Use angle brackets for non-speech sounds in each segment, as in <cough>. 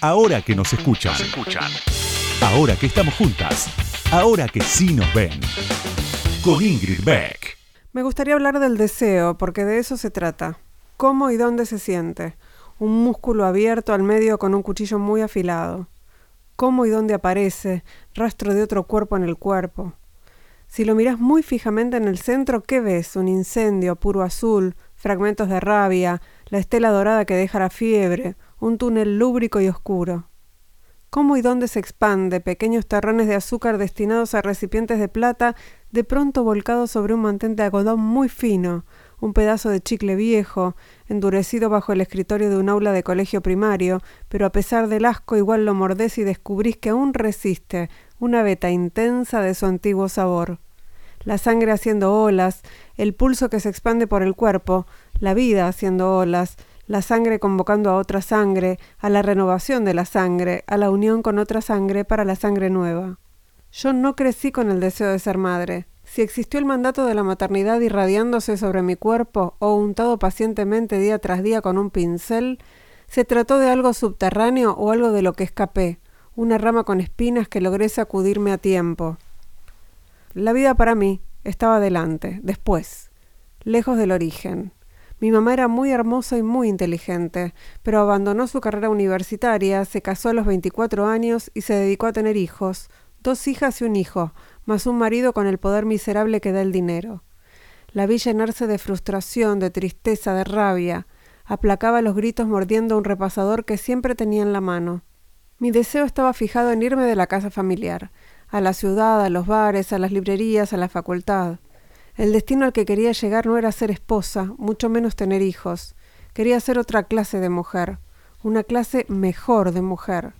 Ahora que nos escuchan. Ahora que estamos juntas. Ahora que sí nos ven. Con Ingrid Beck. Me gustaría hablar del deseo, porque de eso se trata. ¿Cómo y dónde se siente? Un músculo abierto al medio con un cuchillo muy afilado. ¿Cómo y dónde aparece? Rastro de otro cuerpo en el cuerpo. Si lo miras muy fijamente en el centro, ¿qué ves? Un incendio puro azul, fragmentos de rabia, la estela dorada que deja la fiebre, un túnel lúbrico y oscuro. ¿Cómo y dónde se expande pequeños terrones de azúcar destinados a recipientes de plata, de pronto volcados sobre un mantén de algodón muy fino, un pedazo de chicle viejo, endurecido bajo el escritorio de un aula de colegio primario, pero a pesar del asco igual lo mordés y descubrís que aún resiste una veta intensa de su antiguo sabor. La sangre haciendo olas, el pulso que se expande por el cuerpo, la vida haciendo olas, la sangre convocando a otra sangre, a la renovación de la sangre, a la unión con otra sangre para la sangre nueva. Yo no crecí con el deseo de ser madre. Si existió el mandato de la maternidad irradiándose sobre mi cuerpo o untado pacientemente día tras día con un pincel, se trató de algo subterráneo o algo de lo que escapé, una rama con espinas que logré sacudirme a tiempo. La vida para mí estaba delante, después, lejos del origen. Mi mamá era muy hermosa y muy inteligente, pero abandonó su carrera universitaria, se casó a los 24 años y se dedicó a tener hijos, dos hijas y un hijo, más un marido con el poder miserable que da el dinero. La vi llenarse de frustración, de tristeza, de rabia. Aplacaba los gritos mordiendo un repasador que siempre tenía en la mano. Mi deseo estaba fijado en irme de la casa familiar, a la ciudad, a los bares, a las librerías, a la facultad. El destino al que quería llegar no era ser esposa, mucho menos tener hijos. Quería ser otra clase de mujer, una clase mejor de mujer.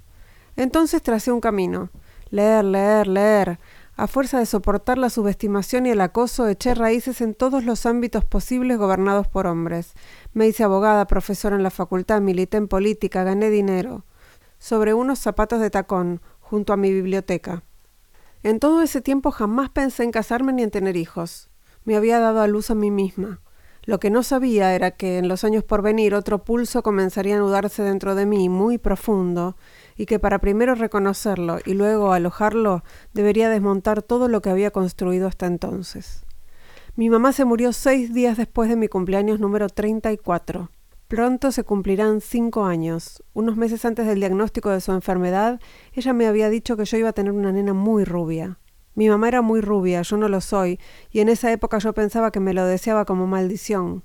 Entonces tracé un camino. Leer, leer, leer. A fuerza de soportar la subestimación y el acoso, eché raíces en todos los ámbitos posibles gobernados por hombres. Me hice abogada, profesora en la facultad, milité en política, gané dinero. Sobre unos zapatos de tacón, junto a mi biblioteca. En todo ese tiempo jamás pensé en casarme ni en tener hijos me había dado a luz a mí misma. Lo que no sabía era que en los años por venir otro pulso comenzaría a anudarse dentro de mí muy profundo, y que para primero reconocerlo y luego alojarlo debería desmontar todo lo que había construido hasta entonces. Mi mamá se murió seis días después de mi cumpleaños número 34. Pronto se cumplirán cinco años. Unos meses antes del diagnóstico de su enfermedad, ella me había dicho que yo iba a tener una nena muy rubia. Mi mamá era muy rubia, yo no lo soy, y en esa época yo pensaba que me lo deseaba como maldición.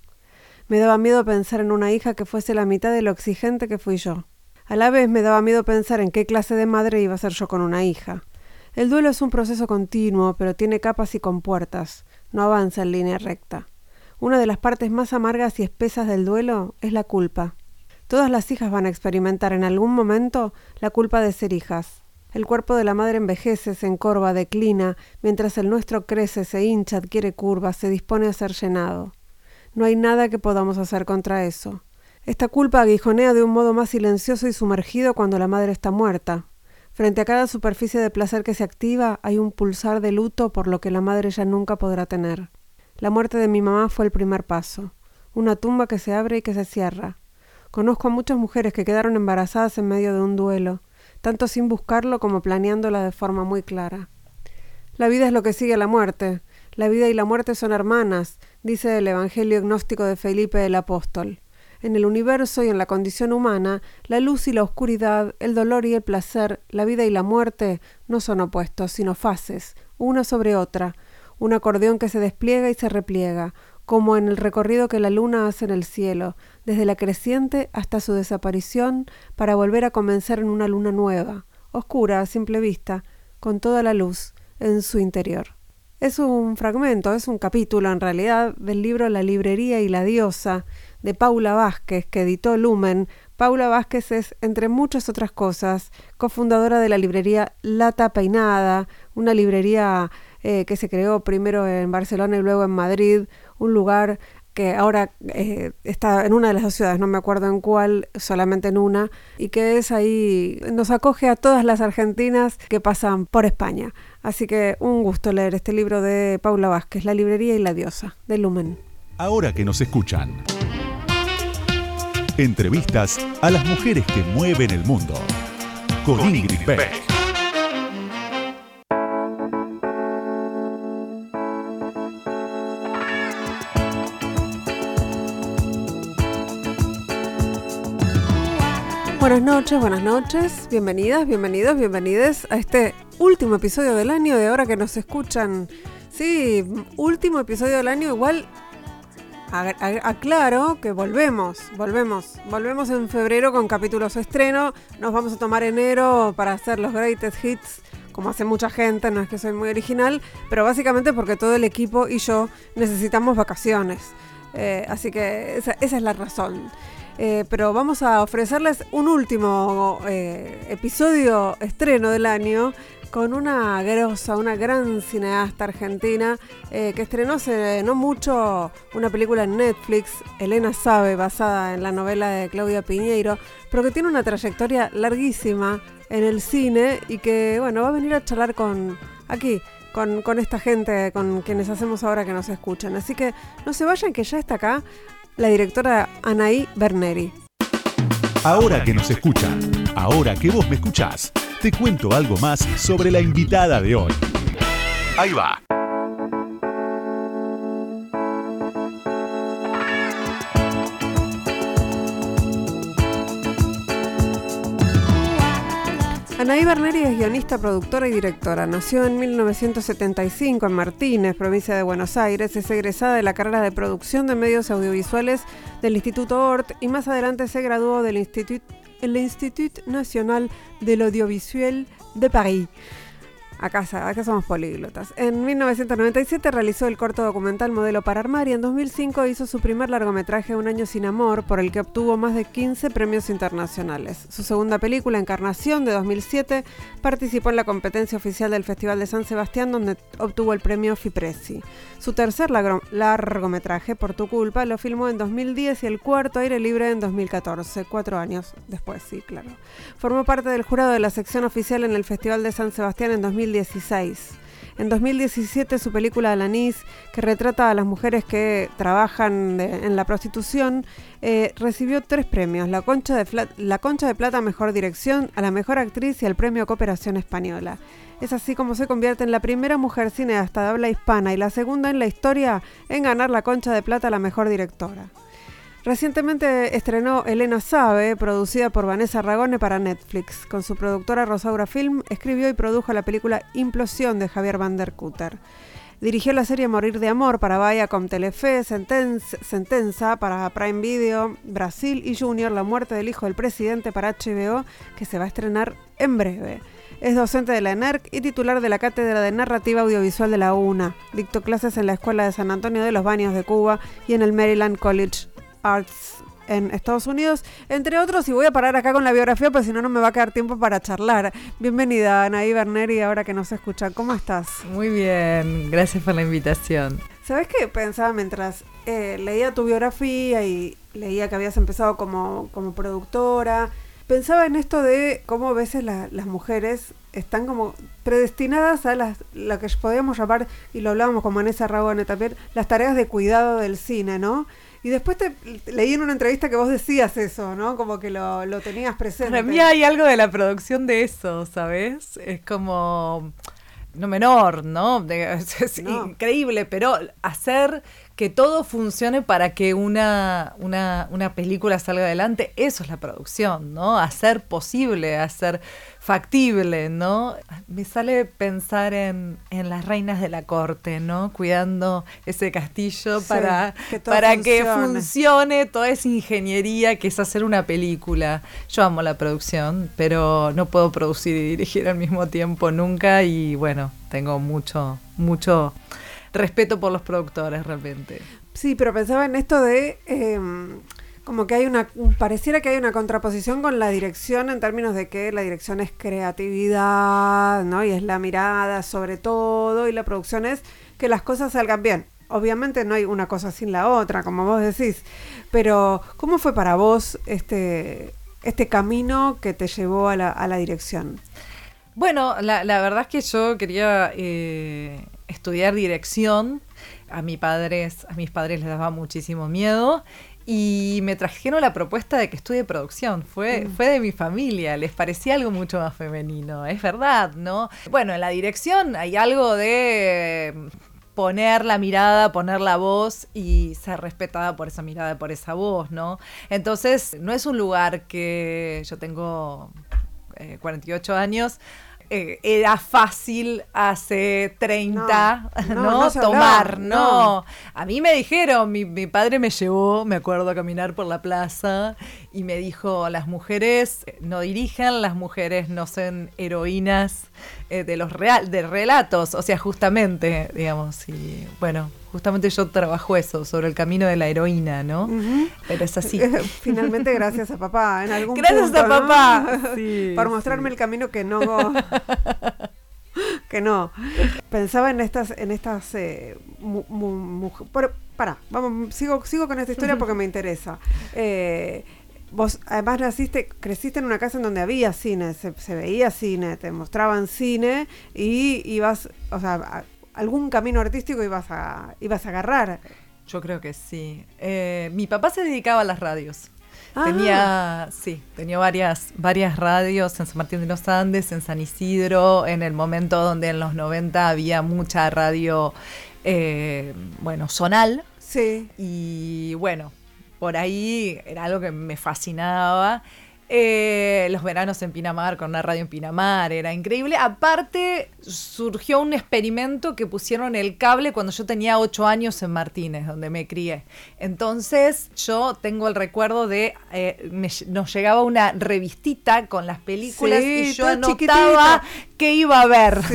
Me daba miedo pensar en una hija que fuese la mitad de lo exigente que fui yo. A la vez me daba miedo pensar en qué clase de madre iba a ser yo con una hija. El duelo es un proceso continuo, pero tiene capas y compuertas, no avanza en línea recta. Una de las partes más amargas y espesas del duelo es la culpa. Todas las hijas van a experimentar en algún momento la culpa de ser hijas. El cuerpo de la madre envejece, se encorva, declina, mientras el nuestro crece, se hincha, adquiere curvas, se dispone a ser llenado. No hay nada que podamos hacer contra eso. Esta culpa aguijonea de un modo más silencioso y sumergido cuando la madre está muerta. Frente a cada superficie de placer que se activa hay un pulsar de luto por lo que la madre ya nunca podrá tener. La muerte de mi mamá fue el primer paso, una tumba que se abre y que se cierra. Conozco a muchas mujeres que quedaron embarazadas en medio de un duelo, tanto sin buscarlo como planeándola de forma muy clara. La vida es lo que sigue a la muerte. La vida y la muerte son hermanas, dice el Evangelio gnóstico de Felipe el Apóstol. En el universo y en la condición humana, la luz y la oscuridad, el dolor y el placer, la vida y la muerte no son opuestos, sino fases, una sobre otra, un acordeón que se despliega y se repliega, como en el recorrido que la luna hace en el cielo, desde la creciente hasta su desaparición, para volver a comenzar en una luna nueva, oscura a simple vista, con toda la luz en su interior. Es un fragmento, es un capítulo en realidad del libro La librería y la diosa de Paula Vázquez, que editó Lumen. Paula Vázquez es, entre muchas otras cosas, cofundadora de la librería Lata Peinada, una librería eh, que se creó primero en Barcelona y luego en Madrid, un lugar que ahora eh, está en una de las dos ciudades, no me acuerdo en cuál, solamente en una, y que es ahí, nos acoge a todas las argentinas que pasan por España. Así que un gusto leer este libro de Paula Vázquez, La librería y la diosa, de Lumen. Ahora que nos escuchan. Entrevistas a las mujeres que mueven el mundo. con Ingrid Beck. Buenas noches, buenas noches, bienvenidas, bienvenidos, bienvenides a este último episodio del año de ahora que nos escuchan. Sí, último episodio del año, igual aclaro que volvemos, volvemos, volvemos en febrero con capítulos estreno, nos vamos a tomar enero para hacer los greatest hits como hace mucha gente, no es que soy muy original, pero básicamente porque todo el equipo y yo necesitamos vacaciones. Eh, así que esa es la razón. Eh, pero vamos a ofrecerles un último eh, episodio estreno del año con una grosa, una gran cineasta argentina eh, que estrenó hace no mucho una película en Netflix, Elena Sabe, basada en la novela de Claudia Piñeiro, pero que tiene una trayectoria larguísima en el cine y que, bueno, va a venir a charlar con aquí. Con, con esta gente, con quienes hacemos ahora que nos escuchan. Así que no se vayan, que ya está acá la directora Anaí Berneri. Ahora que nos escuchan, ahora que vos me escuchás, te cuento algo más sobre la invitada de hoy. Ahí va. Anaí Berneri es guionista, productora y directora. Nació en 1975 en Martínez, provincia de Buenos Aires. Es egresada de la carrera de producción de medios audiovisuales del Instituto ORT y más adelante se graduó del Institut, Nacional del Audiovisuel de París. Acá, acá somos políglotas. En 1997 realizó el corto documental Modelo para Armar y en 2005 hizo su primer largometraje Un año sin amor, por el que obtuvo más de 15 premios internacionales. Su segunda película, Encarnación, de 2007, participó en la competencia oficial del Festival de San Sebastián, donde obtuvo el premio Fipresi. Su tercer largometraje, Por tu culpa, lo filmó en 2010 y el cuarto, Aire Libre, en 2014, cuatro años después, sí, claro. Formó parte del jurado de la sección oficial en el Festival de San Sebastián en 2016. En 2017 su película Alanis, que retrata a las mujeres que trabajan en la prostitución, eh, recibió tres premios, la Concha, de la Concha de Plata Mejor Dirección, a la Mejor Actriz y al Premio Cooperación Española. Es así como se convierte en la primera mujer cineasta de habla hispana y la segunda en la historia en ganar la concha de plata a la mejor directora. Recientemente estrenó Elena Sabe, producida por Vanessa Ragone para Netflix. Con su productora Rosaura Film, escribió y produjo la película Implosión de Javier Van der Kutter. Dirigió la serie Morir de Amor para Viacom Telefe, Sentenza para Prime Video, Brasil y Junior, La muerte del hijo del presidente para HBO, que se va a estrenar en breve. Es docente de la ENERC y titular de la Cátedra de Narrativa Audiovisual de la UNA. Dictó clases en la Escuela de San Antonio de los Baños de Cuba y en el Maryland College Arts en Estados Unidos, entre otros, y voy a parar acá con la biografía, porque si no, no me va a quedar tiempo para charlar. Bienvenida, Anaí Berneri, ahora que nos escucha. ¿Cómo estás? Muy bien, gracias por la invitación. ¿Sabes qué pensaba mientras eh, leía tu biografía y leía que habías empezado como, como productora? Pensaba en esto de cómo a veces las mujeres están como predestinadas a las, lo que podríamos llamar, y lo hablábamos como en esa Ragone también, las tareas de cuidado del cine, ¿no? Y después te leí en una entrevista que vos decías eso, ¿no? Como que lo, lo tenías presente. Para mí hay algo de la producción de eso, ¿sabes? Es como no menor, ¿no? <laughs> Es, increíble, pero hacer que todo funcione para que una, una, una, película salga adelante, eso es la producción, ¿no? Hacer posible, hacer factible, ¿no? Me sale pensar en, en las reinas de la corte, ¿no? Cuidando ese castillo para, que, para que funcione toda esa ingeniería que es hacer una película. Yo amo la producción, pero no puedo producir y dirigir al mismo tiempo nunca y bueno, tengo mucho, mucho respeto por los productores realmente. Sí, pero pensaba en esto de em, como que hay una, pareciera que hay una contraposición con la dirección en términos de que la dirección es creatividad, ¿no? Y es la mirada sobre todo, y la producción es que las cosas salgan bien. Obviamente no hay una cosa sin la otra, como vos decís, pero ¿cómo fue para vos este, este camino que te llevó a la, a la dirección? Bueno, la, la, verdad es que yo quería eh, estudiar dirección. A, mi padres, a mis padres les daba muchísimo miedo y me trajeron la propuesta de que estudie producción. Fue, mm. fue de mi familia, les parecía algo mucho más femenino. Es verdad, ¿no? Bueno, en la dirección hay algo de poner la mirada, poner la voz y ser respetada por esa mirada, por esa voz, ¿no? Entonces, no es un lugar que yo tengo 48 eh, años eh, era fácil hace 30, ¿no? Tomar, no. A mí me dijeron, mi, mi, padre me llevó, me acuerdo, a caminar por la plaza y me dijo, las mujeres no dirigen, las mujeres no son heroínas eh, de los real, de relatos, o sea, justamente, digamos, y bueno, justamente yo trabajo eso, sobre el camino de la heroína, ¿no? Pero es así. <laughs> Finalmente, gracias a papá, en algún <laughs> Gracias a papá. <laughs> Por mostrarme el camino que no. que no. Pensaba en estas, en estas eh, para, vamos, sigo, sigo con esta historia porque me interesa. Eh, vos además naciste, creciste en una casa en donde había cine, se, se, veía cine, te mostraban cine y ibas, o sea, algún camino artístico ibas a, ibas a agarrar. Yo creo que sí. Eh, mi papá se dedicaba a las radios. Ah. Tenía, sí, tenía varias, varias radios en San Martín de los Andes, en San Isidro, en el momento donde en los 90 había mucha radio, eh, bueno, zonal. Sí. Y bueno, por ahí era algo que me fascinaba. Eh, los veranos en Pinamar, con una radio en Pinamar, era increíble. Aparte, surgió un experimento que pusieron el cable cuando yo tenía ocho años en Martínez, donde me crié. Entonces, yo tengo el recuerdo de, eh, nos llegaba una revistita con las películas y yo anotaba qué iba a ver. <laughs>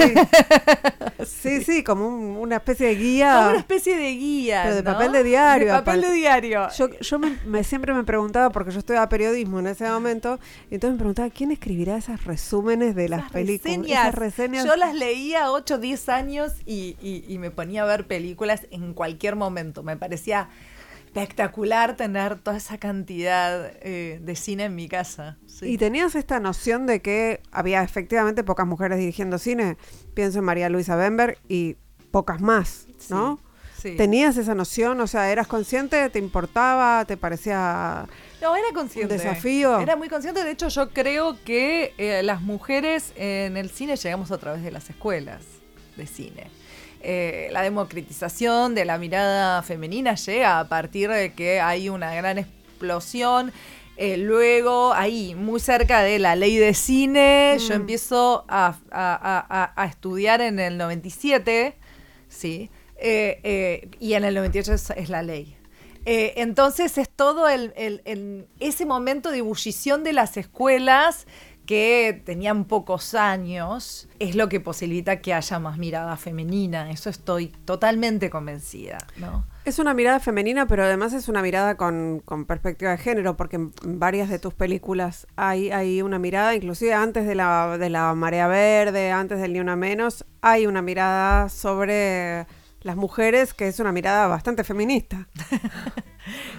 Sí, sí, como una especie de guía. Como una especie de guía. Pero de papel de diario. De papel de diario. Yo, yo me, siempre me preguntaba, porque yo estudiaba periodismo en ese momento, y entonces me preguntaba, ¿quién escribirá esos resúmenes de las películas? Esas reseñas. Yo las leía 8, 10 años y, y me ponía a ver películas en cualquier momento. Me parecía espectacular tener toda esa cantidad eh, de cine en mi casa. ¿Y tenías esta noción de que había efectivamente pocas mujeres dirigiendo cine? Pienso en María Luisa Bember y pocas más, ¿no? Sí, ¿Tenías esa noción? O sea, ¿eras consciente? ¿Te importaba? ¿Te parecía no, era consciente. un desafío? Era muy consciente. De hecho, yo creo que eh, las mujeres en el cine llegamos a través de las escuelas de cine. Eh, la democratización de la mirada femenina llega a partir de que hay una gran explosión. Eh, luego, ahí, muy cerca de la ley de cine, yo mm. empiezo a, estudiar en el 97, ¿sí? Eh, y en el 98 es, la ley. entonces es todo el, ese momento de ebullición de las escuelas que tenían pocos años, es lo que posibilita que haya más mirada femenina. Eso estoy totalmente convencida, ¿no? Es una mirada femenina, pero además es una mirada con, perspectiva de género, porque en varias de tus películas hay, hay una mirada, inclusive antes de la, de la Marea Verde, antes del Ni Una Menos, hay una mirada sobre las mujeres que es una mirada bastante feminista. <laughs>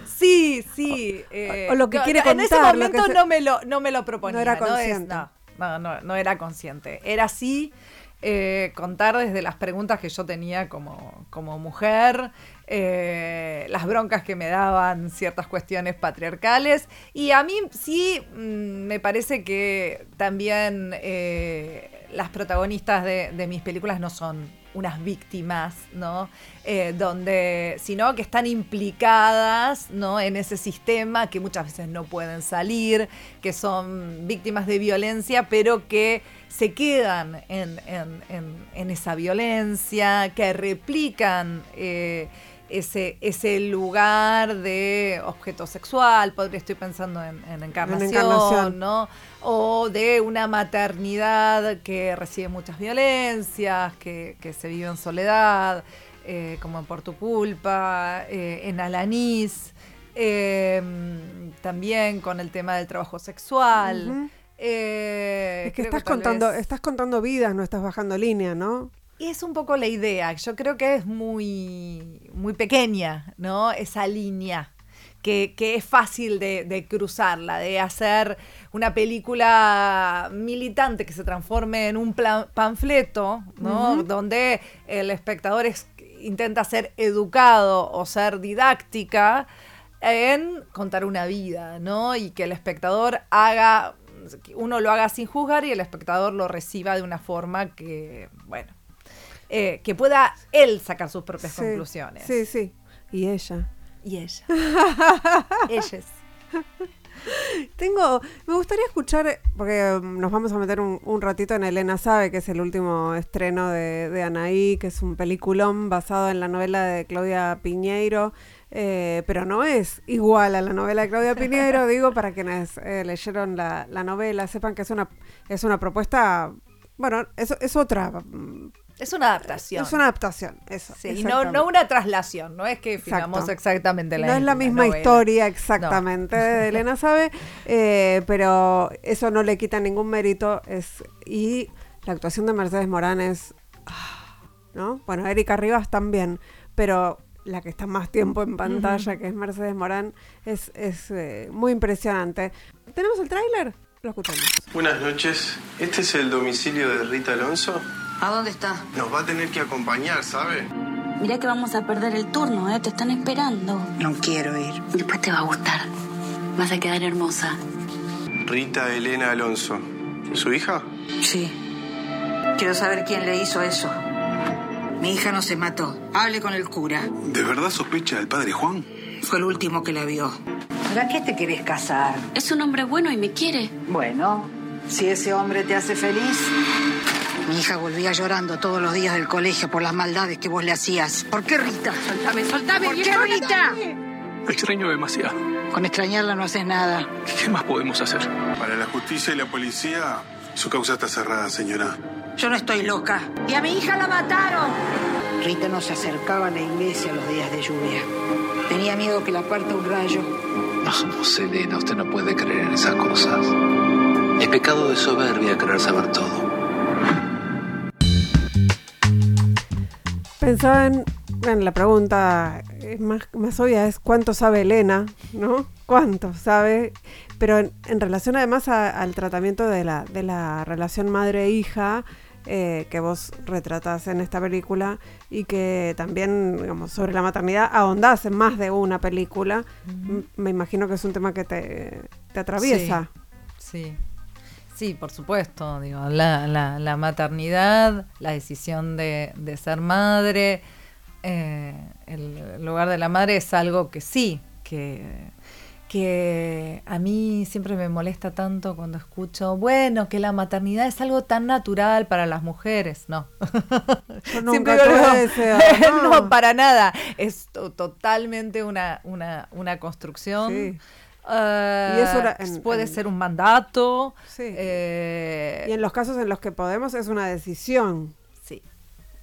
Sí, sí. o, lo que eh, quiere contar. En ese momento no, me lo, no me lo proponía. No era consciente. No, no, no, era consciente. Era así eh, contar desde las preguntas que yo tenía como, como mujer, eh, las broncas que me daban ciertas cuestiones patriarcales. Y a mí sí mm, me parece que también las protagonistas de, mis películas no son unas víctimas, ¿no? Eh, donde, sino que están implicadas, ¿no? En ese sistema que muchas veces no pueden salir, que son víctimas de violencia, pero que se quedan en, esa violencia, que replican eh, ese, ese lugar de objeto sexual, podría estoy pensando en, encarnación, ¿no? O de una maternidad que recibe muchas violencias, que, se vive en soledad, eh, como en Por tu culpa, eh, en Alanís, em, también con el tema del trabajo sexual. Eh, es que estás contando, estás contando vidas, no estás bajando línea, ¿no? Es un poco la idea. Yo creo que es muy, muy pequeña, ¿no? Esa línea. Que, es fácil de, cruzarla, de hacer una película militante que se transforme en un panfleto, ¿no? Donde el espectador intenta ser educado o ser didáctica, en contar una vida, ¿no? Y que el espectador haga, uno lo haga sin juzgar y el espectador lo reciba de una forma que, bueno, eh, que pueda él sacar sus propias conclusiones. Sí, sí. Y ella. Y ella. <laughs> Ellas. Tengo, me gustaría escuchar, porque um, nos vamos a meter un, ratito en Elena Sabe, que es el último estreno de, de, Anaí, que es un peliculón basado en la novela de Claudia Piñeiro, eh, pero no es igual a la novela de Claudia Piñeiro, digo, para quienes eh, leyeron la, la, novela, sepan que es una, es una propuesta, bueno, es, es otra mm, es una adaptación. Es una adaptación, eso. Sí, y no, no una traslación, no es que filmamos exactamente la No es la misma historia exactamente de Elena Sabe, eh, pero eso no le quita ningún mérito. Es, y la actuación de Mercedes Morán es. Ah, ¿No? Bueno, Erika Rivas también, pero la que está más tiempo en pantalla, que es Mercedes Morán, es, es eh, muy impresionante. ¿Tenemos el tráiler? Lo escuchamos. Buenas noches. ¿Este es el domicilio de Rita Alonso? ¿A dónde está? Nos va a tener que acompañar, ¿sabe? Mira que vamos a perder el turno, ¿eh? Te están esperando. No quiero ir. Después te va a gustar. Vas a quedar hermosa. Rita Elena Alonso. ¿Su hija? Sí. Quiero saber quién le hizo eso. Mi hija no se mató. Hable con el cura. ¿De verdad sospecha del padre Juan? Fue el último que la vio. ¿Para qué te querés casar? Es un hombre bueno y me quiere. Bueno, si ese hombre te hace feliz, mi hija volvía llorando todos los días del colegio por las maldades que vos le hacías. ¿Por qué Rita? Soltame, soltame. ¿Por qué Rita? extraño demasiado. Con extrañarla no haces nada. ¿Qué más podemos hacer? Para la justicia y la policía, su causa está cerrada, señora. Yo no estoy loca. Y a mi hija la mataron. Rita no se acercaba a la iglesia los días de lluvia. Tenía miedo que la parta un rayo. No, Selena, usted no puede creer en esas cosas. Es pecado de soberbia querer saber todo. Pensaba en, la pregunta más, más obvia es cuánto sabe Elena, ¿no? ¿Cuánto sabe? Pero en, relación además al tratamiento de la, de la relación madre-hija eh, que vos retratás en esta película y que también, digamos, sobre la maternidad ahondás en más de una película, me imagino que es un tema que te, te atraviesa. sí. Sí, por supuesto, digo, la, la, maternidad, la decisión de, ser madre, eh, el lugar de la madre es algo que sí, que, que a mí siempre me molesta tanto cuando escucho, bueno, que la maternidad es algo tan natural para las mujeres. No. nunca <laughs> no. no. para nada. Es totalmente una, una, una construcción. Sí y eso eh, puede ser un mandato. Eh, y en los casos en los que podemos es una decisión. Sí.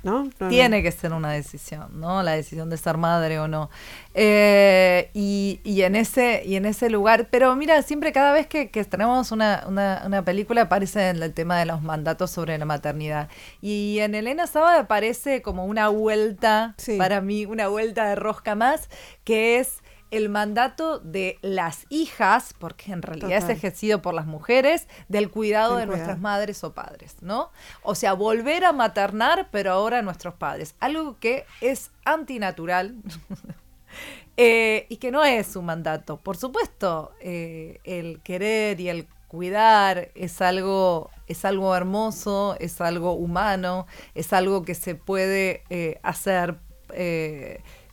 ¿No? Tiene que ser una decisión, ¿no? La decisión de ser madre o no. Eh, y, y, en ese, y en ese lugar, pero mira, siempre cada vez que, que tenemos una, una, película aparece el tema de los mandatos sobre la maternidad. Y en Elena Sábado aparece como una vuelta, para mí, una vuelta de rosca más, que es el mandato de las hijas, porque en realidad es ejercido por las mujeres, del cuidado de nuestras madres o padres, ¿no? O sea, volver a maternar, pero ahora a nuestros padres. Algo que es antinatural. <laughs> Eh, y que no es un mandato. Por supuesto, eh, el querer y el cuidar es algo, es algo hermoso, es algo humano, es algo que se puede eh, hacer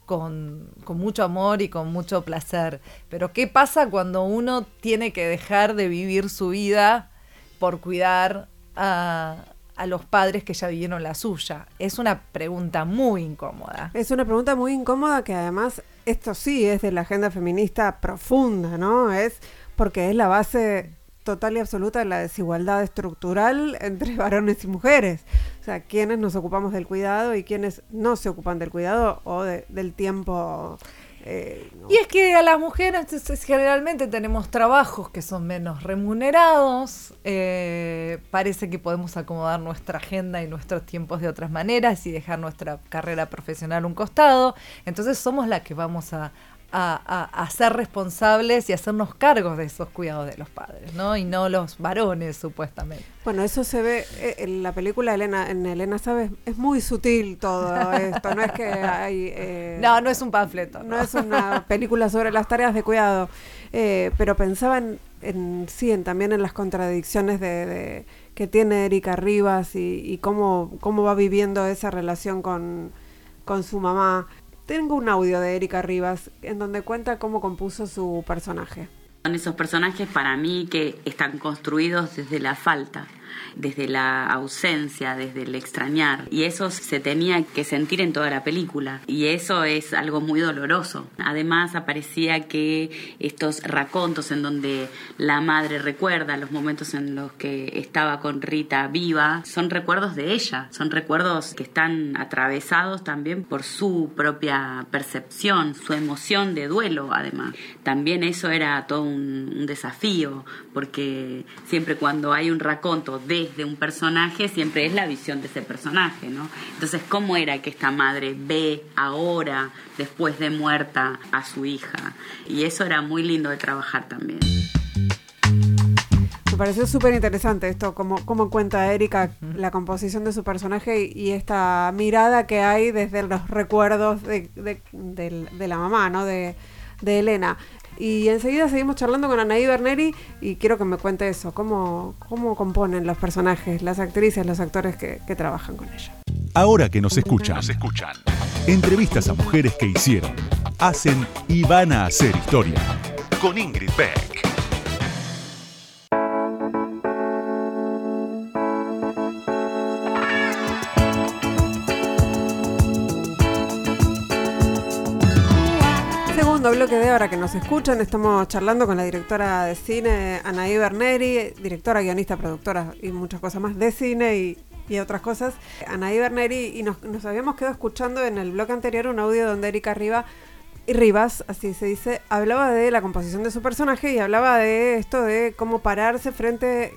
con, mucho amor y con mucho placer. Pero ¿qué pasa cuando uno tiene que dejar de vivir su vida por cuidar a, a los padres que ya vivieron la suya? Es una pregunta muy incómoda. Es una pregunta muy incómoda que además esto sí es de la agenda feminista profunda, ¿no? Es porque es la base total y absoluta de la desigualdad estructural entre <laughs> varones y mujeres. O sea, quienes nos ocupamos del cuidado y quienes no se ocupan del cuidado o del tiempo. Eh, y es que a las mujeres generalmente tenemos trabajos que son menos remunerados, eh, parece que podemos acomodar nuestra agenda y nuestros tiempos de otras maneras y dejar nuestra carrera profesional un costado, entonces somos las que vamos a, a, ser responsables y hacernos cargos de esos cuidados de los padres, ¿no? Y no los varones, supuestamente. Bueno, eso se ve eh, en la película Elena, en Elena Sabes, es muy sutil todo esto, no es que hay... Eh, no, no es un panfleto. No, es una película sobre las tareas de cuidado, eh, pero pensaba en, sí, en, también en las contradicciones de, que tiene Erika Rivas y, cómo, cómo va viviendo esa relación con, con su mamá. Tengo un audio de Erika Rivas en donde cuenta cómo compuso su personaje. Son esos personajes para mí que están construidos desde la falta desde la ausencia, desde el extrañar. Y eso se tenía que sentir en toda la película. Y eso es algo muy doloroso. Además aparecía que estos racontos en donde la madre recuerda los momentos en los que estaba con Rita viva, son recuerdos de ella, son recuerdos que están atravesados también por su propia percepción, su emoción de duelo además. También eso era todo un, un desafío, porque siempre cuando hay un raconto desde un personaje siempre es la visión de ese personaje, ¿no? Entonces, ¿cómo era que esta madre ve ahora, después de muerta, a su hija? Y eso era muy lindo de trabajar también. Me pareció súper interesante esto, como, como cuenta Erika la composición de su personaje y, esta mirada que hay desde los recuerdos de, de la mamá, ¿no? De, de Elena. Y enseguida seguimos charlando con Anaí Berneri y quiero que me cuente eso, cómo, cómo componen los personajes, las actrices, los actores que, que trabajan con ella. Ahora que nos escuchan, nos escuchan. Entrevistas a mujeres que hicieron, hacen y van a hacer historia. Con Ingrid Beck. Bloque de ahora que nos escuchan, estamos charlando con la directora de cine, Anaí Berneri, directora, guionista, productora y muchas cosas más de cine y, otras cosas. Anaí Berneri, y nos, habíamos quedado escuchando en el bloque anterior un audio donde Erika Riva, Rivas, así se dice, hablaba de la composición de su personaje y hablaba de esto de cómo pararse frente,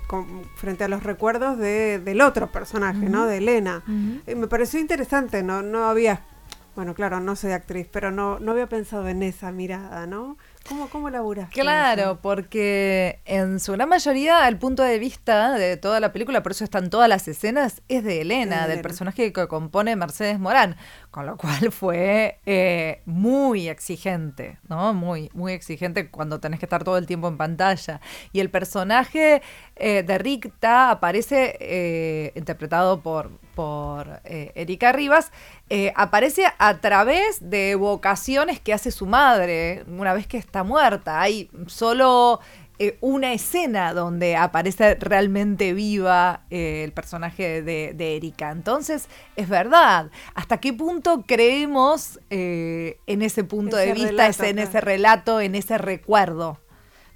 frente a los recuerdos de, del otro personaje, ¿no? De Elena. y me pareció interesante, no, no había bueno, claro, no soy actriz, pero no, no había pensado en esa mirada, ¿no? ¿Cómo, cómo laburas? Claro, porque en su gran mayoría el punto de vista de toda la película, por eso están todas las escenas, es de Elena, del personaje que compone Mercedes Morán, con lo cual <laughs> fue eh, muy exigente, ¿no? Muy, muy exigente cuando tenés que estar todo el tiempo en pantalla. Y el personaje eh, de Ricta aparece eh, interpretado por por eh, Erika Rivas, eh, aparece a través de evocaciones que hace su madre una vez que está muerta. Hay solo eh, una escena donde aparece realmente viva el personaje de, Erika. Entonces, es verdad. ¿Hasta qué punto creemos en ese punto de vista, en ese relato, en ese recuerdo?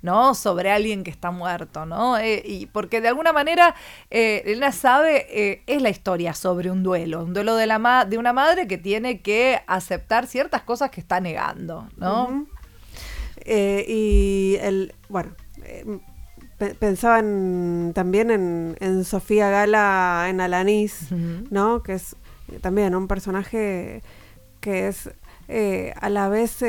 ¿No? Sobre alguien que está muerto, ¿no? Eh, y porque de alguna manera eh, Elena sabe, eh, es la historia sobre un duelo, un duelo de, la de una madre que tiene que aceptar ciertas cosas que está negando, ¿no? y el, bueno, pensaban también en, Sofía Gala en Alanis, ¿no? Que es también un personaje que es a la vez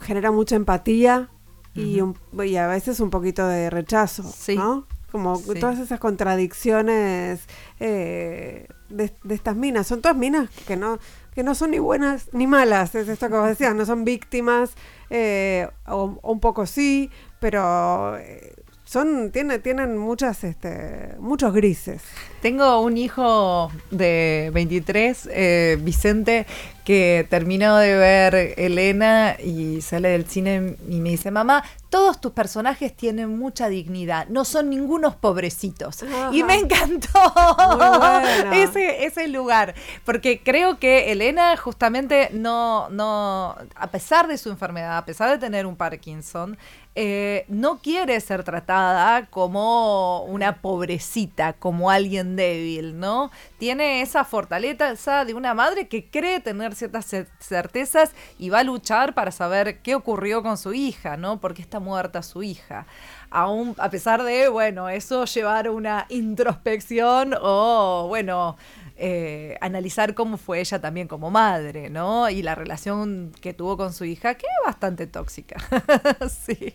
genera mucha empatía y, y, a veces un poquito de rechazo, ¿no? Como todas esas contradicciones eh, de, estas minas. Son todas minas que no, que no son ni buenas ni malas, es esto que vos decías, no son víctimas, eh, o, un poco sí, pero eh, son, tiene, tienen muchas, este, muchos grises. Tengo un hijo de 23, eh, Vicente, que terminó de ver Elena y sale del cine y me dice, mamá, todos tus personajes tienen mucha dignidad, no son ningunos pobrecitos. Y me encantó <laughs> ese, ese lugar, porque creo que Elena justamente no, no, a pesar de su enfermedad, a pesar de tener un Parkinson, eh, no quiere ser tratada como una pobrecita, como alguien débil, ¿no? Tiene esa fortaleza de una madre que cree tener ciertas certezas y va a luchar para saber qué ocurrió con su hija, ¿no? ¿Por qué está muerta su hija? Aún a pesar de, bueno, eso llevar una introspección o, bueno, eh, analizar cómo fue ella también como madre, ¿no? Y la relación que tuvo con su hija, que es bastante tóxica. <laughs> sí.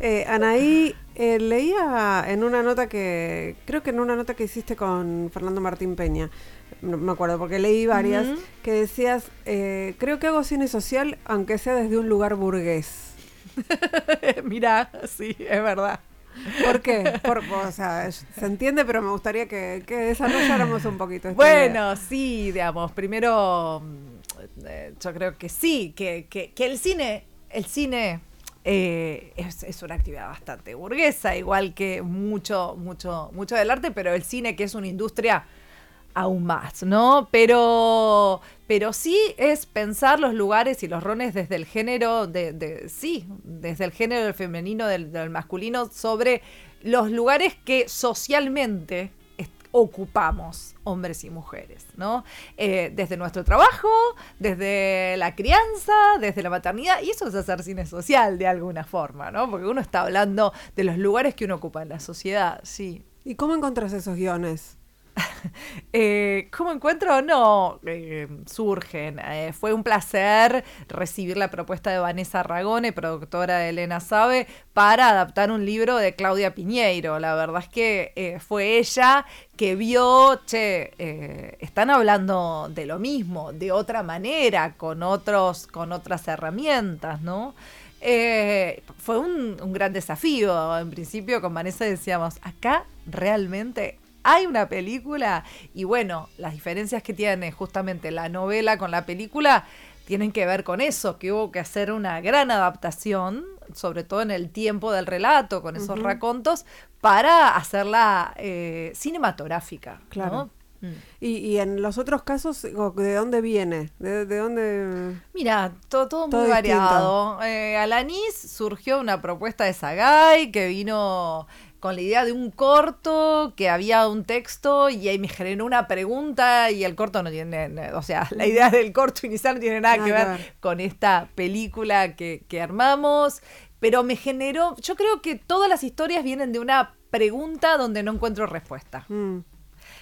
Eh, Anaí, eh, leía en una nota que, creo que en una nota que hiciste con Fernando Martín Peña, no me acuerdo porque leí varias, que decías, eh, creo que hago cine social aunque sea desde un lugar burgués. <laughs> Mira, sí, es verdad. ¿Por qué? <laughs> o sea, se entiende, pero me gustaría que, desarrolláramos un poquito. bueno, sí, digamos, primero, mm, eh, yo creo que sí, que, que, que el cine, el cine eh, es, una actividad bastante burguesa, igual que mucho, mucho, mucho del arte, pero el cine, que es una industria aún más, ¿no? Pero, pero sí es pensar los lugares y los roles desde el género, de, sí, desde el género del femenino, del masculino, sobre los lugares que socialmente ocupamos hombres y mujeres, ¿no? Eh, desde nuestro trabajo, desde la crianza, desde la maternidad, y eso es hacer cine social de alguna forma, ¿no? Porque uno está hablando de los lugares que uno ocupa en la sociedad, sí. ¿Y cómo encontrás esos guiones? <laughs> eh, ¿Cómo encuentro? No, eh, surgen. Eh, fue un placer recibir la propuesta de Vanessa Ragone, productora de Elena Sabe, para adaptar un libro de Claudia Piñeiro. La verdad es que eh, fue ella que vio, che, están hablando de lo mismo, de otra manera, con, otros, con otras herramientas, ¿no? fue un, un, gran desafío. En principio con Vanessa decíamos, acá realmente hay una película y bueno, las diferencias que tiene justamente la novela con la película tienen que ver con eso, que hubo que hacer una gran adaptación, sobre todo en el tiempo del relato, con esos racontos, para hacerla eh, cinematográfica. Claro. Mm. Y, en los otros casos, ¿de dónde viene? ¿De, dónde...? Mira, todo, muy variado. Eh, Alanis surgió una propuesta de Sagay que vino con la idea de un corto, que había un texto y ahí me generó una pregunta y el corto no tiene, o sea, la idea del corto inicial no tiene nada que ver con esta película que, armamos, pero me generó, yo creo que todas las historias vienen de una pregunta donde no encuentro respuesta. Mm.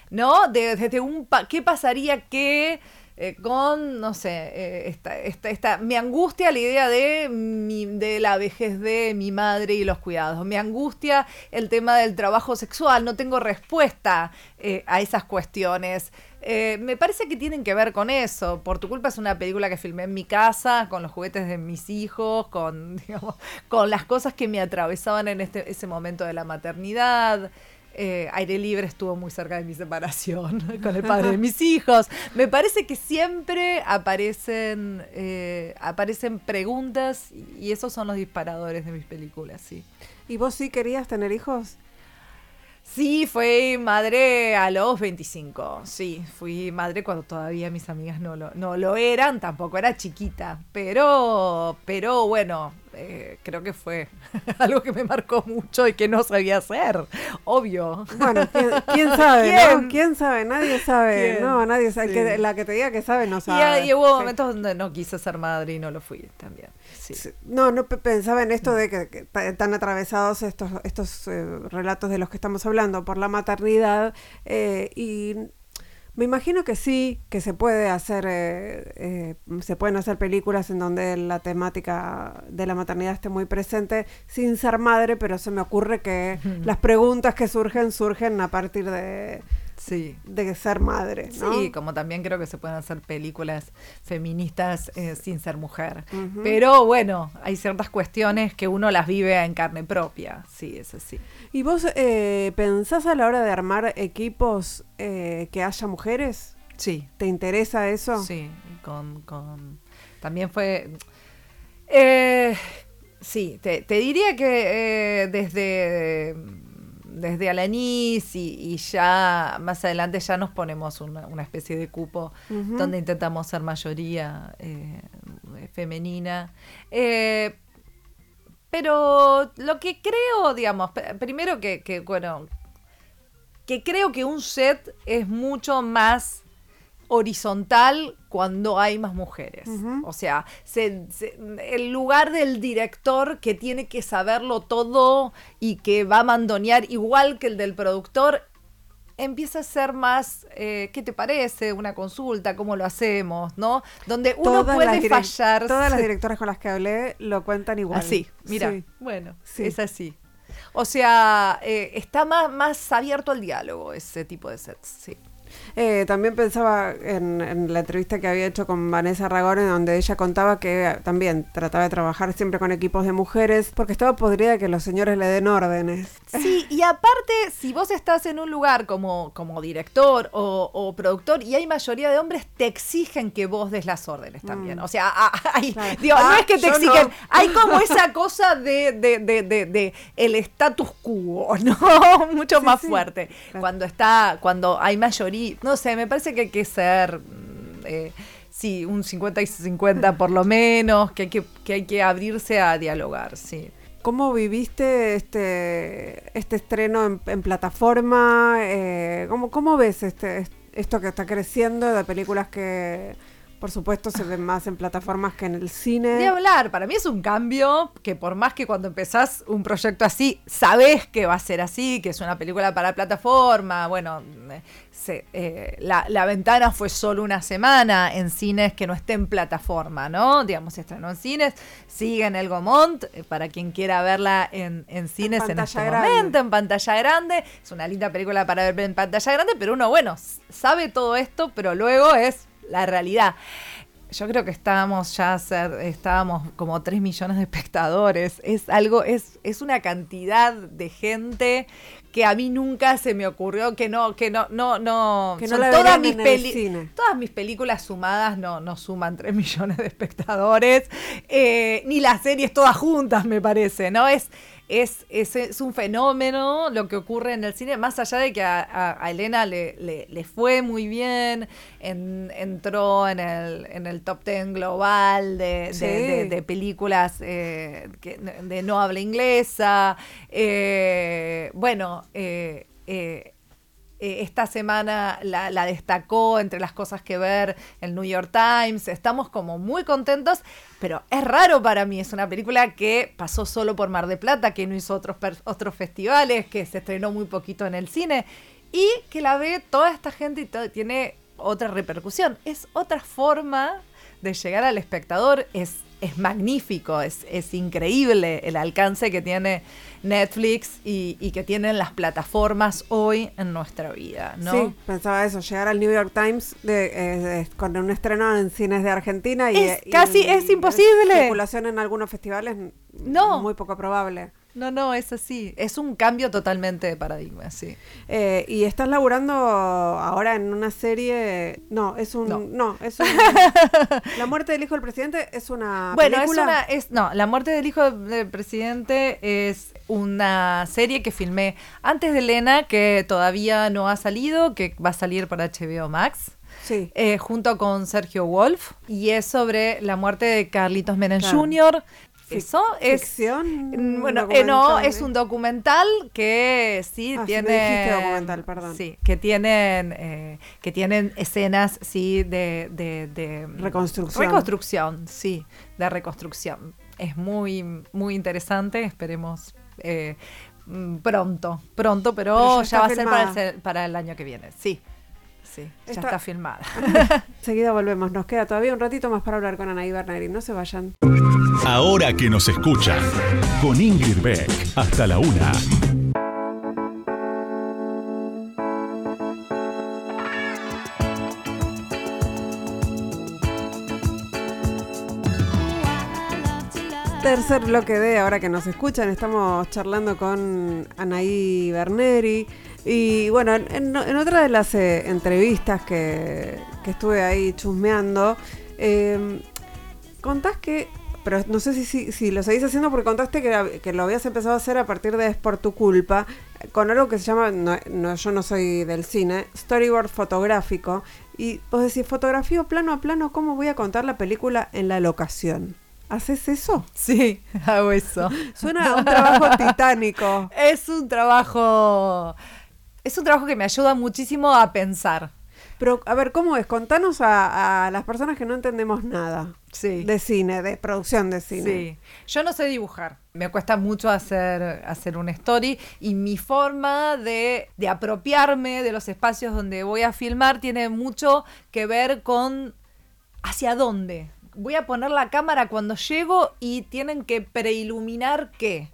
¿No? desde un, ¿qué pasaría que... Eh, con, no sé, eh, esta, esta, esta, me angustia la idea de, mi, de la vejez de mi madre y los cuidados, me angustia el tema del trabajo sexual, no tengo respuesta eh, a esas cuestiones. me parece que tienen que ver con eso. Por tu culpa es una película que filmé en mi casa, con los juguetes de mis hijos, con, <laughs> digamos, con las cosas que me atravesaban en este, ese momento de la maternidad. Eh, aire libre estuvo muy cerca de mi separación <laughs> con el padre de mis hijos. Me parece que siempre aparecen, eh, aparecen preguntas y esos son los disparadores de mis películas, sí. ¿Y vos sí querías tener hijos? Sí, fui madre a los 25. Sí, fui madre cuando todavía mis amigas no lo, no lo eran, tampoco era chiquita. Pero, pero bueno, eh, creo que fue <laughs> algo que me marcó mucho y que no sabía hacer, obvio. Bueno, ¿quién, sabe? ¿Quién? sabe? Nadie sabe. No, nadie sabe. la que te diga que sabe no sabe. Y, hubo momentos donde no quise ser madre y no lo fui también. No, no pensaba en esto de que, están atravesados estos, estos eh, relatos de los que estamos hablando por la maternidad eh, y me imagino que sí, que se puede hacer, eh, eh, se pueden hacer películas en donde la temática de la maternidad esté muy presente sin ser madre, pero se me ocurre que las preguntas que surgen surgen a partir de, sí. de ser madre. Sí, como también creo que se pueden hacer películas feministas eh, sin ser mujer. Pero bueno, hay ciertas cuestiones que uno las vive en carne propia. Sí, eso sí. ¿Y vos eh, pensás a la hora de armar equipos eh, que haya mujeres? Sí. ¿Te interesa eso? Sí, con... con... También fue... sí, te, te, diría que desde desde Alanis y, y, ya más adelante ya nos ponemos una, especie de cupo donde intentamos ser mayoría eh, femenina. Eh, pero lo que creo, digamos, primero que, que, bueno, que creo que un set es mucho más horizontal cuando hay más mujeres. O sea, el lugar del director que tiene que saberlo todo y que va a mandonear igual que el del productor empieza a ser más, eh, ¿qué te parece? Una consulta, ¿cómo lo hacemos? ¿No? Donde uno puede fallar. Todas las <laughs> directoras con las que hablé lo cuentan igual. Así, mira, bueno, es así. O sea, eh, está más, más abierto al diálogo ese tipo de sets, sí. Eh, también pensaba en, la entrevista que había hecho con Vanessa Ragone, donde ella contaba que también trataba de trabajar siempre con equipos de mujeres, porque estaba podrida que los señores le den órdenes. Sí, y aparte, si vos estás en un lugar como, como director o, productor y hay mayoría de hombres, te exigen que vos des las órdenes también. Mm. O sea, hay, digo, no ah, es que te exigen, hay como <laughs> esa cosa de, de, de, de, el status quo, ¿no? <laughs> Mucho más fuerte. Cuando está, cuando hay mayoría no sé, me parece que hay que ser, mm, eh, sí, un 50 y 50 por lo menos, que hay que, que, hay que abrirse a dialogar, sí. ¿Cómo viviste este, este estreno en, plataforma? Eh, ¿cómo, ¿Cómo ves este, esto que está creciendo de películas que por supuesto, se ven más en plataformas que en el cine. De hablar, para mí es un cambio que por más que cuando empezás un proyecto así, sabés que va a ser así, que es una película para plataforma, bueno, se, eh, la, ventana fue solo una semana en cines que no esté en plataforma, ¿no? Digamos, se estrenó en cines, sigue en el Gomont, eh, para quien quiera verla en, cines en, este momento, en pantalla grande. Es una linda película para ver en pantalla grande, pero uno, bueno, sabe todo esto, pero luego es la realidad. Yo creo que estábamos ya ser, estábamos como 3 millones de espectadores. Es algo, es, es una cantidad de gente que a mí nunca se me ocurrió que no, que no, no, no. Que no todas mis Todas mis películas sumadas no, no suman 3 <laughs> millones de espectadores. Eh, ni las series todas juntas, me parece, ¿no? Es es, es, un fenómeno lo que ocurre en el cine, más allá de que a, Elena le, le, fue muy bien, entró en el, en el top ten global de, películas eh, de no habla inglesa. Eh, bueno, eh, eh, esta semana la, destacó entre las cosas que ver el New York Times. Estamos como muy contentos, pero es raro para mí. Es una película que pasó solo por Mar de Plata, que no hizo otros, otros festivales, que se estrenó muy poquito en el cine y que la ve toda esta gente y tiene otra repercusión. Es otra forma de llegar al espectador. Es, es magnífico, es, es increíble el alcance que tiene Netflix y, que tienen las plataformas hoy en nuestra vida, ¿no? Sí, pensaba eso, llegar al New York Times de, con un estreno en cines de Argentina y... Es, casi es imposible. Circulación en algunos festivales, no. muy poco probable. No, no, es así. Es un cambio totalmente de paradigma, sí. Eh, y estás laburando ahora en una serie. No, es un. No, es un. <laughs> la muerte del hijo del presidente es una. Bueno, es una. Es, no, La muerte del hijo del presidente es una serie que filmé antes de Elena, que todavía no ha salido, que va a salir para HBO Max. Sí. Eh, junto con Sergio Wolf, y es sobre la muerte de Carlitos Menem Jr., eso es. ¿Ficción? Bueno, eh, no, es un documental que sí ah, tiene. Sí documental, perdón. Sí, que tienen, eh, que tienen escenas, sí, de, de, Reconstrucción. Reconstrucción, sí, de reconstrucción. Es muy, muy interesante, esperemos. Eh, mm, pronto, pronto, pero, ya, va a ser para, para el año que viene, sí. Sí, ya está, filmada. <laughs> <laughs> Seguida volvemos. Nos queda todavía un ratito más para hablar con Anaí Berneri. No se vayan. Ahora que nos escuchan, con Ingrid Beck, hasta la una. Tercer bloque de Ahora que nos escuchan, estamos charlando con Anaí Berneri. Y bueno, en, otra de las eh, entrevistas que, estuve ahí chusmeando, eh, contás que pero no sé si, si, lo seguís haciendo porque contaste que, que, lo habías empezado a hacer a partir de Es por tu culpa, con algo que se llama, no, yo no soy del cine, storyboard fotográfico. Y vos decís, fotografío plano a plano, ¿cómo voy a contar la película en la locación? ¿Haces eso? Sí, <laughs> hago eso. Suena a un trabajo <laughs> titánico. Es un trabajo. Es un trabajo que me ayuda muchísimo a pensar. Pero, a ver, ¿cómo es? Contanos a, las personas que no entendemos nada de cine, de producción de cine. Sí. Yo no sé dibujar. Me cuesta mucho hacer, hacer una story y mi forma de, de apropiarme de los espacios donde voy a filmar tiene mucho que ver con hacia dónde. Voy a poner la cámara cuando llego y tienen que preiluminar qué.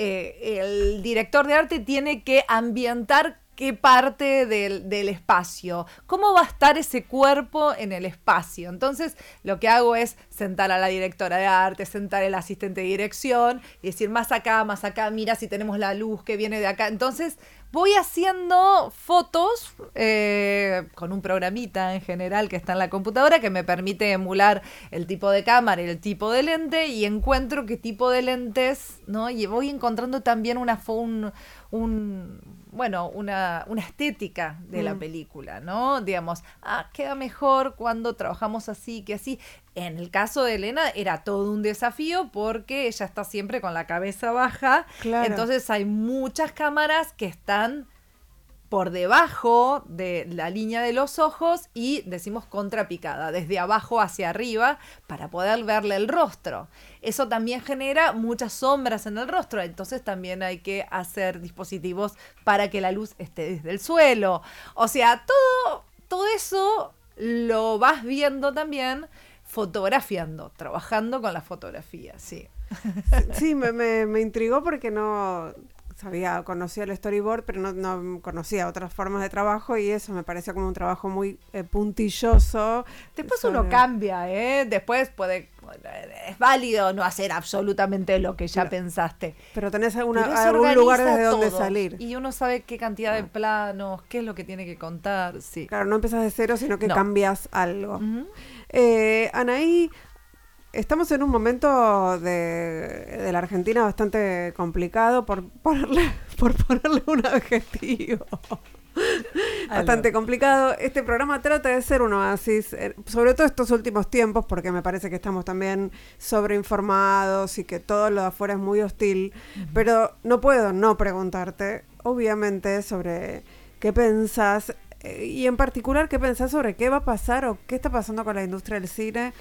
Eh, el director de arte tiene que ambientar qué parte del, del, espacio, cómo va a estar ese cuerpo en el espacio. Entonces, lo que hago es sentar a la directora de arte, sentar al asistente de dirección y decir más acá, más acá, mira si tenemos la luz que viene de acá. Entonces, voy haciendo fotos eh, con un programita en general que está en la computadora que me permite emular el tipo de cámara y el tipo de lente y encuentro qué tipo de lentes, ¿no? Y voy encontrando también una, un, un bueno, una, una estética de la mm. película, ¿no? Digamos, ah, queda mejor cuando trabajamos así que así. En el caso de Elena era todo un desafío porque ella está siempre con la cabeza baja. Entonces hay muchas cámaras que están por debajo de la línea de los ojos y decimos contrapicada, desde abajo hacia arriba, para poder verle el rostro. Eso también genera muchas sombras en el rostro, entonces también hay que hacer dispositivos para que la luz esté desde el suelo. O sea, todo, todo eso lo vas viendo también fotografiando, trabajando con la fotografía, sí. Sí, me, me, me intrigó porque no, sabía, conocía el storyboard, pero no, no, conocía otras formas de trabajo y eso me parecía como un trabajo muy eh, puntilloso. Después uno cambia, ¿eh? Después puede, es válido no hacer absolutamente lo que ya pensaste. Pero tenés alguna, algún lugar desde donde salir. Y uno sabe qué cantidad de ah. planos, qué es lo que tiene que contar, sí. Claro, no empezás de cero, sino que cambias algo. Eh, Anaí, Estamos en un momento de, la Argentina bastante complicado por ponerle, <laughs> por ponerle un adjetivo. <laughs> bastante complicado. Este programa trata de ser un oasis, eh, sobre todo estos últimos tiempos, porque me parece que estamos también sobreinformados y que todo lo de afuera es muy hostil. Pero no puedo no preguntarte, obviamente, sobre qué pensás eh, y en particular qué pensás sobre qué va a pasar o qué está pasando con la industria del cine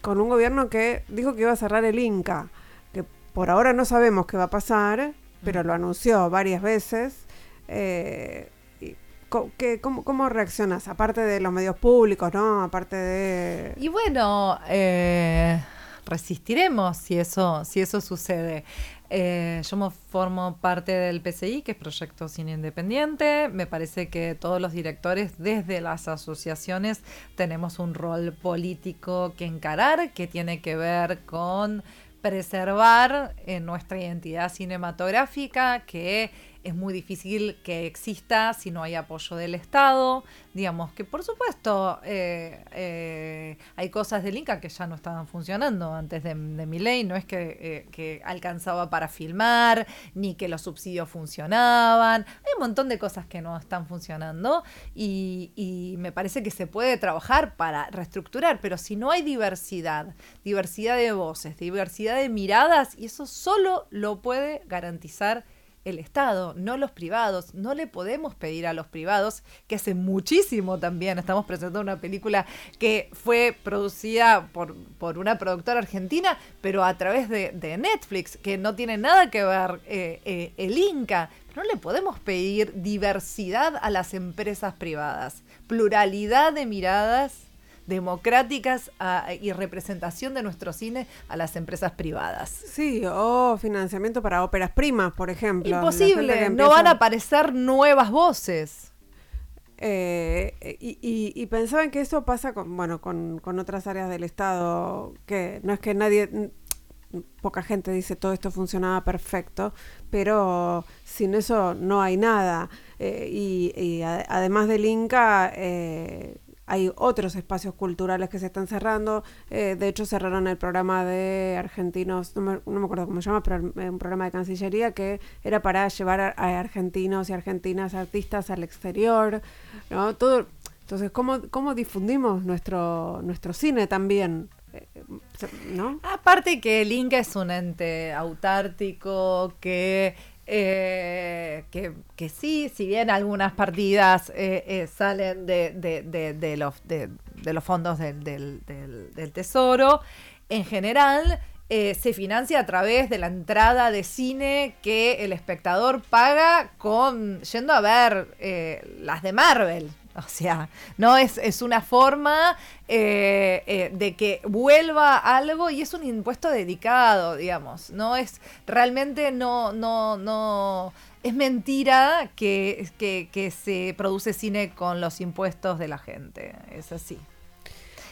con un gobierno que dijo que iba a cerrar el Inca, que por ahora no sabemos qué va a pasar, pero lo anunció varias veces. Eh, ¿cómo, ¿Cómo reaccionas? Aparte de los medios públicos, ¿no? Aparte de... Y bueno, eh, resistiremos si eso, si eso sucede. Eh, yo me formo parte del PCI, que es Proyecto Cine Independiente. Me parece que todos los directores, desde las asociaciones, tenemos un rol político que encarar, que tiene que ver con preservar en nuestra identidad cinematográfica, que es muy difícil que exista si no hay apoyo del Estado. Digamos que por supuesto eh, eh, hay cosas del Inca que ya no estaban funcionando antes de, mi ley, no es que, eh, alcanzaba para filmar, ni que los subsidios funcionaban, hay un montón de cosas que no están funcionando y, y me parece que se puede trabajar para reestructurar, pero si no hay diversidad, diversidad de voces, diversidad de miradas, y eso solo lo puede garantizar el Estado, no los privados. No le podemos pedir a los privados, que hace muchísimo también, estamos presentando una película que fue producida por, por una productora argentina, pero a través de, Netflix, que no tiene nada que ver eh, eh, el Inca. No le podemos pedir diversidad a las empresas privadas, pluralidad de miradas democráticas y representación de nuestro cine a las empresas privadas. Sí, o financiamiento para óperas primas, por ejemplo. Imposible, no van a aparecer nuevas voces. Eh, y, y, pensaban que eso pasa con, bueno, con, con otras áreas del Estado, que no es que nadie, poca gente dice todo esto funcionaba perfecto, pero sin eso no hay nada. Eh, y, además del Inca, eh, hay otros espacios culturales que se están cerrando. Eh, de hecho, cerraron el programa de argentinos, no me, no me, acuerdo cómo se llama, pero un programa de Cancillería que era para llevar a, argentinos y argentinas artistas al exterior. ¿no? Todo, entonces, ¿cómo, ¿cómo difundimos nuestro, nuestro cine también? Eh, ¿No? Aparte que el Inca es un ente autártico que Eh, que, sí, si bien algunas partidas eh, eh, salen de, de, los, de, los fondos del, del, Tesoro, en general se financia a través de la entrada de cine que el espectador paga con yendo a ver las de Marvel, <laughs> o sea, no es, es una forma eh, eh, de que vuelva algo y es un impuesto dedicado, digamos. No es realmente no, no, no. Es mentira que, que, se produce cine con los impuestos de la gente. Es así.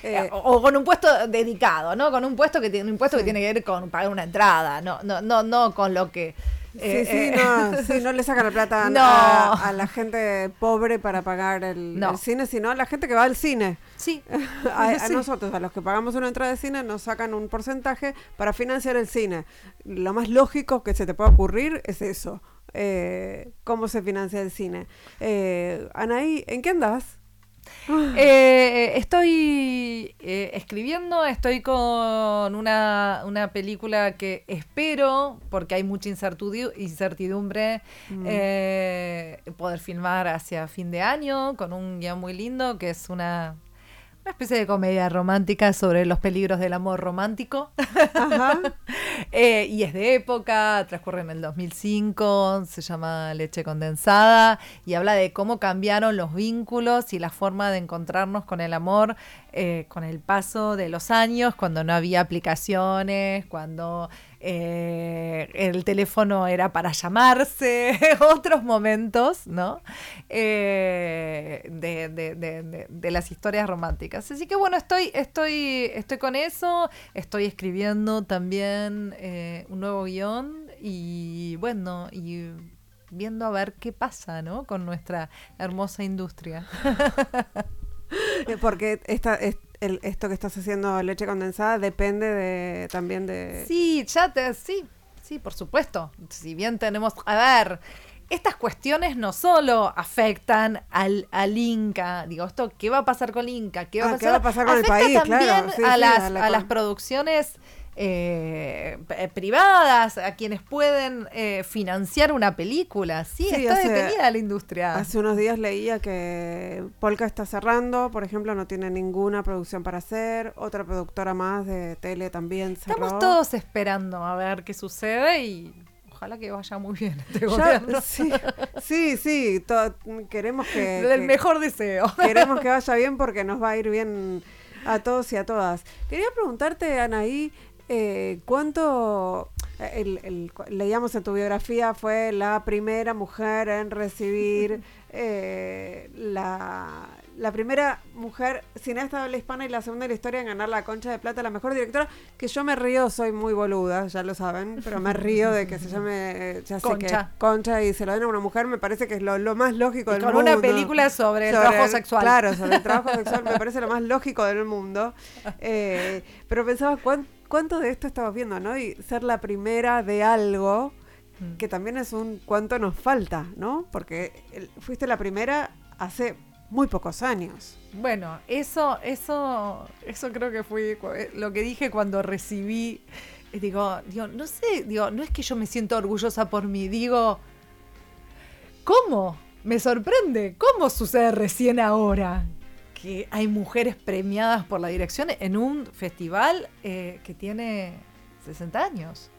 Eh, o, con un puesto dedicado, ¿no? Con un puesto que tiene un impuesto que tiene que ver con pagar una entrada, no, no, no, no con lo que Sí, sí, eh, no, <laughs> sí, no le sacan la plata a, la gente pobre para pagar el, cine, sino a la gente que va al cine. Sí. <laughs> a, nosotros, a los que pagamos una entrada de cine, nos sacan un porcentaje para financiar el cine. Lo más lógico que se te pueda ocurrir es eso. Eh, ¿Cómo se financia el cine? Eh, Anaí, ¿en qué andas? Eh, estoy eh, escribiendo, estoy con una, una, película que espero, porque hay mucha incertidumbre, mm. eh, poder filmar hacia fin de año, con un guion muy lindo, que es una una especie de comedia romántica sobre los peligros del amor romántico. <laughs> Eh, y es de época, transcurre en el 2005, se llama Leche Condensada y habla de cómo cambiaron los vínculos y la forma de encontrarnos con el amor eh, con el paso de los años, cuando no había aplicaciones, cuando eh, el teléfono era para llamarse, <laughs> otros momentos, ¿no? Eh, de, las historias románticas. Así que bueno, estoy, estoy, estoy con eso, estoy escribiendo también un nuevo guion y bueno, y viendo a ver qué pasa, ¿no? Con nuestra hermosa industria. <laughs> Eh, porque esta, esto que estás haciendo leche condensada depende de también de... Sí, ya te, sí, sí, por supuesto. Si bien tenemos, a ver, estas cuestiones no solo afectan al, al Inca, digo, esto, ¿qué va a pasar con el Inca? ¿Qué va, a, pasar? con el país? También a, las, a las producciones eh, privadas, a quienes pueden eh, financiar una película. Sí, está detenida la industria. Hace unos días leía que Polka está cerrando, por ejemplo, no tiene ninguna producción para hacer. Otra productora más de tele también cerró. Estamos todos esperando a ver qué sucede y ojalá que vaya muy bien <laughs> este gobierno. Sí, sí, sí queremos que... Del mejor deseo. <laughs> Queremos que vaya bien porque nos va a ir bien a todos y a todas. Quería preguntarte, Anaí, eh, ¿Cuánto, el, leíamos en tu biografía, fue la primera mujer en recibir <laughs> eh, la, la, primera mujer cineasta de habla hispana y la segunda en la historia en ganar la concha de plata, la mejor directora? Que yo me río, soy muy boluda, ya lo saben, pero me río de que se llame ya concha. concha y se lo den a una mujer, me parece que es lo, más lógico del con mundo. Con una película sobre, el trabajo sexual. Claro, sobre el trabajo sexual me parece lo más lógico del mundo. <laughs> Eh, pero pensaba cuánto cuánto de esto estamos viendo, ¿no? Y ser la primera de algo, mm. que también es un cuánto nos falta, ¿no? Porque fuiste la primera hace muy pocos años. Bueno, eso, eso, eso creo que fue eh, lo que dije cuando recibí. Eh, digo, digo, no sé, digo, no es que yo me siento orgullosa por mí, digo, ¿cómo? Me sorprende, ¿cómo sucede recién ahora? Que hay mujeres premiadas por la dirección en un festival eh, que tiene 60 años.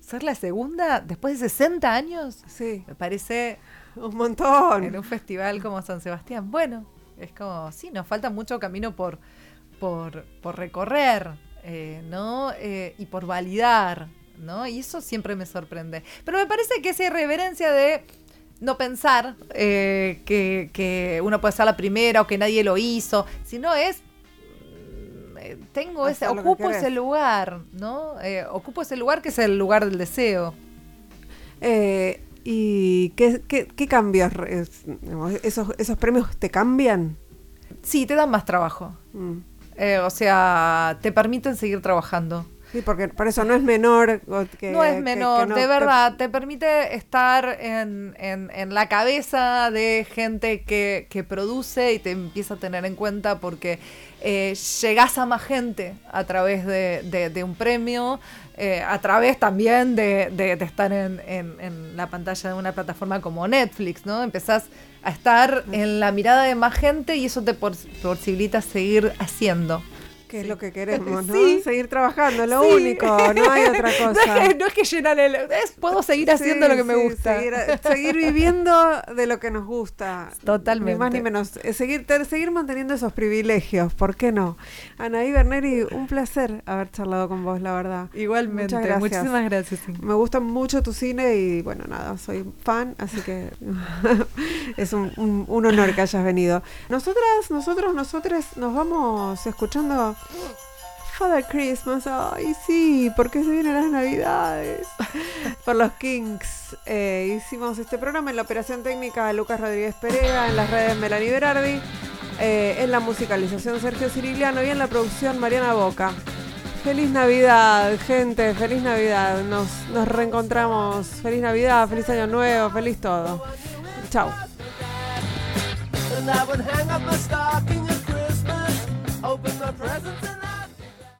Ser la segunda después de 60 años, sí. me parece un montón. En un festival como San Sebastián. Bueno, es como, sí, nos falta mucho camino por, por, recorrer, eh, ¿no? Eh, y por validar, ¿no? Y eso siempre me sorprende. Pero me parece que esa irreverencia de no pensar eh, que, uno puede ser la primera o que nadie lo hizo, sino es mm, eh, tengo ese, ocupo ese lugar, ¿no? Eh, ocupo ese lugar que es el lugar del deseo. ¿Y qué, qué, cambios? Esos, ¿Esos premios te cambian? Sí, te dan más trabajo. Mm. o sea, te permiten seguir trabajando. Sí, porque por eso no es menor. Que, no es menor, de verdad, te... permite estar en, en, la cabeza de gente que, que, produce y te empieza a tener en cuenta porque eh, llegás a más gente a través de, de, un premio, eh, a través también de, de estar en, en, la pantalla de una plataforma como Netflix, ¿no? Empezás a estar en la mirada de más gente y eso te posibilita seguir haciendo que es lo que <laughs> queremos, ¿no? Seguir trabajando, lo único, no hay <laughs> otra cosa. No es que, llenar el... Es, puedo seguir haciendo lo que me gusta. Seguir, viviendo de lo que nos gusta. Totalmente. Ni más ni menos. Seguir, seguir manteniendo esos privilegios, ¿por qué no? Anaí Berneri, un placer haber charlado con vos, la verdad. Igualmente, Muchas gracias. muchísimas gracias. Me gusta mucho tu cine y bueno, nada, soy fan, así que <laughs> es un, un honor que hayas venido. Nosotras, nosotros, nosotros nos vamos escuchando Father Christmas, ay sí, porque se vienen las navidades. <laughs> Por los Kings eh, hicimos este programa en la operación técnica de Lucas Rodríguez Pereira, en las redes Melanie Berardi, eh, en la musicalización Sergio Ciriliano y en la producción Mariana Boca. Feliz Navidad, gente, feliz Navidad. Nos, nos reencontramos. Feliz Navidad, feliz Año Nuevo, feliz todo. Chao. Open the presents.